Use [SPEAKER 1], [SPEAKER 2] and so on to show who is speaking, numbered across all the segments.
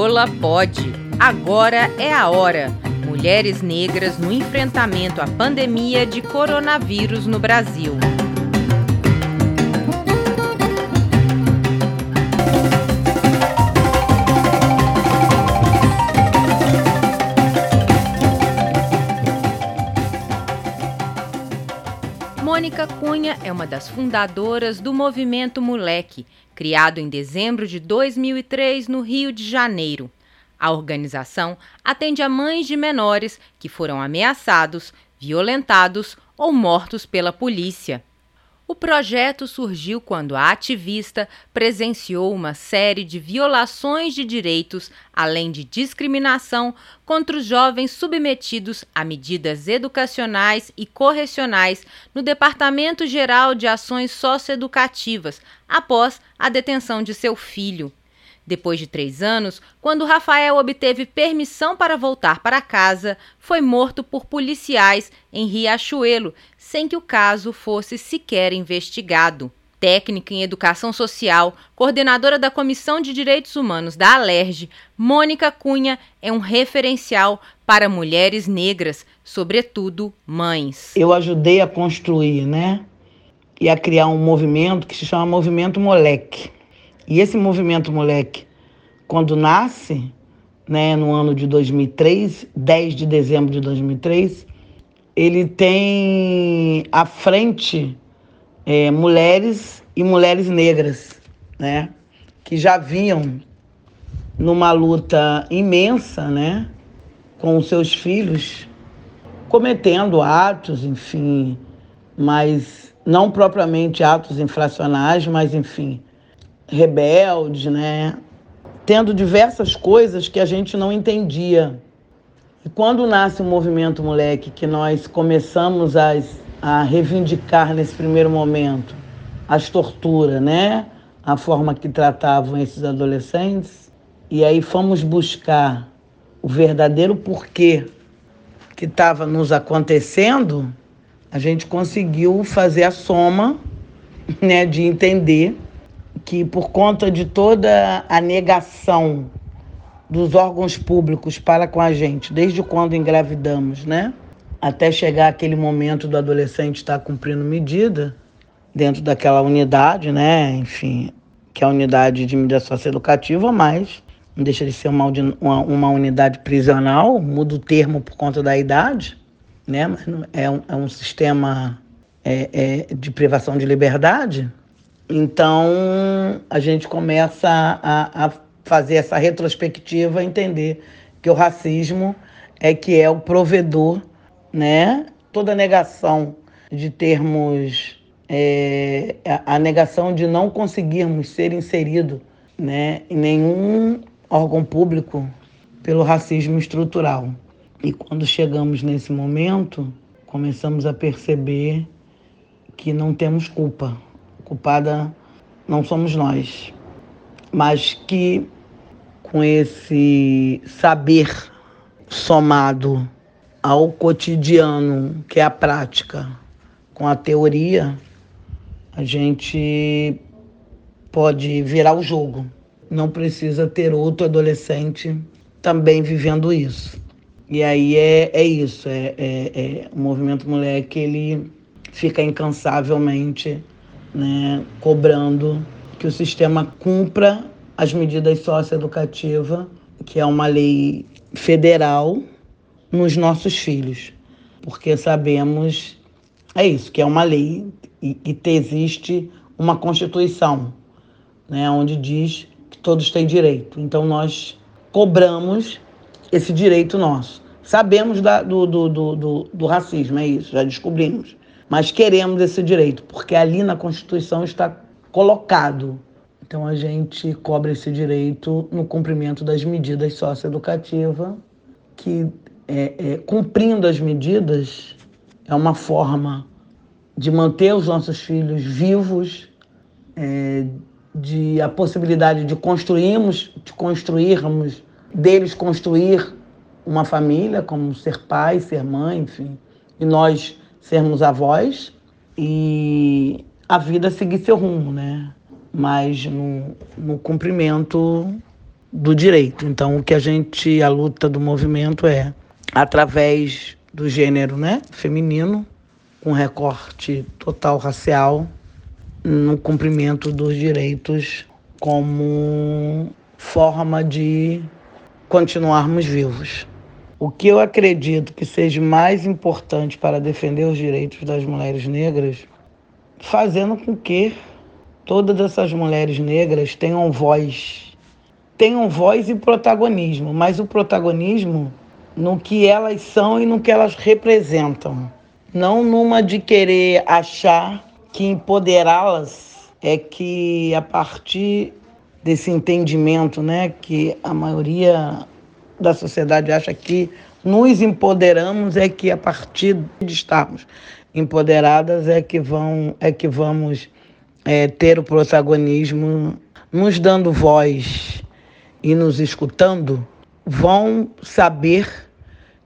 [SPEAKER 1] Lola pode. Agora é a hora. Mulheres negras no enfrentamento à pandemia de coronavírus no Brasil. Mônica Cunha é uma das fundadoras do Movimento Moleque, criado em dezembro de 2003 no Rio de Janeiro. A organização atende a mães de menores que foram ameaçados, violentados ou mortos pela polícia. O projeto surgiu quando a ativista presenciou uma série de violações de direitos, além de discriminação contra os jovens submetidos a medidas educacionais e correcionais no Departamento Geral de Ações Socioeducativas, após a detenção de seu filho. Depois de três anos, quando Rafael obteve permissão para voltar para casa, foi morto por policiais em Riachuelo, sem que o caso fosse sequer investigado. Técnica em Educação Social, coordenadora da Comissão de Direitos Humanos da Alerj, Mônica Cunha é um referencial para mulheres negras, sobretudo mães.
[SPEAKER 2] Eu ajudei a construir, né? E a criar um movimento que se chama Movimento Moleque e esse movimento moleque, quando nasce, né, no ano de 2003, 10 de dezembro de 2003, ele tem à frente é, mulheres e mulheres negras, né, que já vinham numa luta imensa, né, com seus filhos, cometendo atos, enfim, mas não propriamente atos infracionais, mas enfim, rebeldes, né? Tendo diversas coisas que a gente não entendia. E quando nasce o movimento moleque, que nós começamos a, a reivindicar nesse primeiro momento as torturas, né? A forma que tratavam esses adolescentes. E aí fomos buscar o verdadeiro porquê que estava nos acontecendo, a gente conseguiu fazer a soma né, de entender que, por conta de toda a negação dos órgãos públicos para com a gente, desde quando engravidamos, né? Até chegar aquele momento do adolescente estar cumprindo medida dentro daquela unidade, né? Enfim, que é a unidade de medida socioeducativa, mas não deixa de ser uma, uma, uma unidade prisional, muda o termo por conta da idade, né? Mas é um, é um sistema é, é, de privação de liberdade. Então, a gente começa a, a fazer essa retrospectiva, entender que o racismo é que é o provedor, né? Toda negação de termos, é, a negação de não conseguirmos ser inserido né, em nenhum órgão público pelo racismo estrutural. E quando chegamos nesse momento, começamos a perceber que não temos culpa culpada não somos nós, mas que com esse saber somado ao cotidiano, que é a prática, com a teoria, a gente pode virar o jogo. Não precisa ter outro adolescente também vivendo isso. E aí é, é isso, é, é, é o movimento moleque ele fica incansavelmente né, cobrando que o sistema cumpra as medidas socioeducativas, que é uma lei federal, nos nossos filhos. Porque sabemos, é isso, que é uma lei e que existe uma Constituição, né, onde diz que todos têm direito. Então nós cobramos esse direito nosso. Sabemos da, do, do, do, do, racismo, é isso, já descobrimos mas queremos esse direito, porque ali na Constituição está colocado. Então a gente cobra esse direito no cumprimento das medidas socioeducativas, que é, é, cumprindo as medidas é uma forma de manter os nossos filhos vivos, é, de a possibilidade de construirmos, de construirmos, deles construir uma família, como ser pai, ser mãe, enfim, e nós sermos avós e a vida seguir seu rumo, né? Mas no, no cumprimento do direito. Então, o que a gente, a luta do movimento é através do gênero né, feminino, com recorte total racial, no cumprimento dos direitos como forma de continuarmos vivos. O que eu acredito que seja mais importante para defender os direitos das mulheres negras, fazendo com que todas essas mulheres negras tenham voz, tenham voz e protagonismo, mas o protagonismo no que elas são e no que elas representam, não numa de querer achar que empoderá-las é que a partir desse entendimento, né, que a maioria da sociedade acha que nos empoderamos é que a partir de estarmos empoderadas é que vão é que vamos é, ter o protagonismo, nos dando voz e nos escutando, vão saber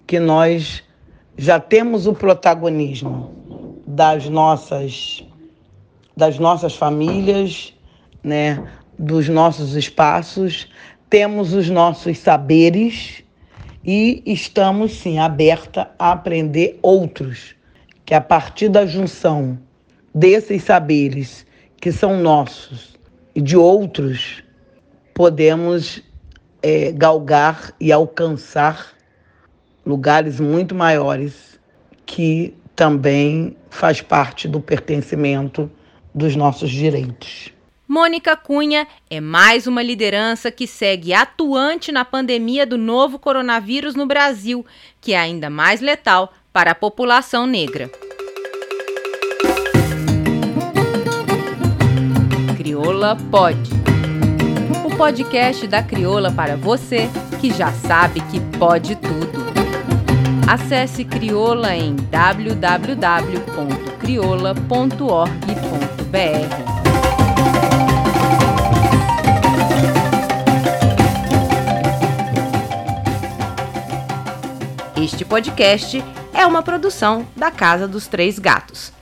[SPEAKER 2] que nós já temos o protagonismo das nossas das nossas famílias, né, dos nossos espaços, temos os nossos saberes e estamos sim aberta a aprender outros, que a partir da junção desses saberes que são nossos e de outros, podemos é, galgar e alcançar lugares muito maiores que também faz parte do pertencimento dos nossos direitos.
[SPEAKER 1] Mônica Cunha é mais uma liderança que segue atuante na pandemia do novo coronavírus no Brasil, que é ainda mais letal para a população negra. Crioula Pod. O podcast da Crioula para você que já sabe que pode tudo. Acesse Crioula em www.crioula.org.br. Este podcast é uma produção da Casa dos Três Gatos.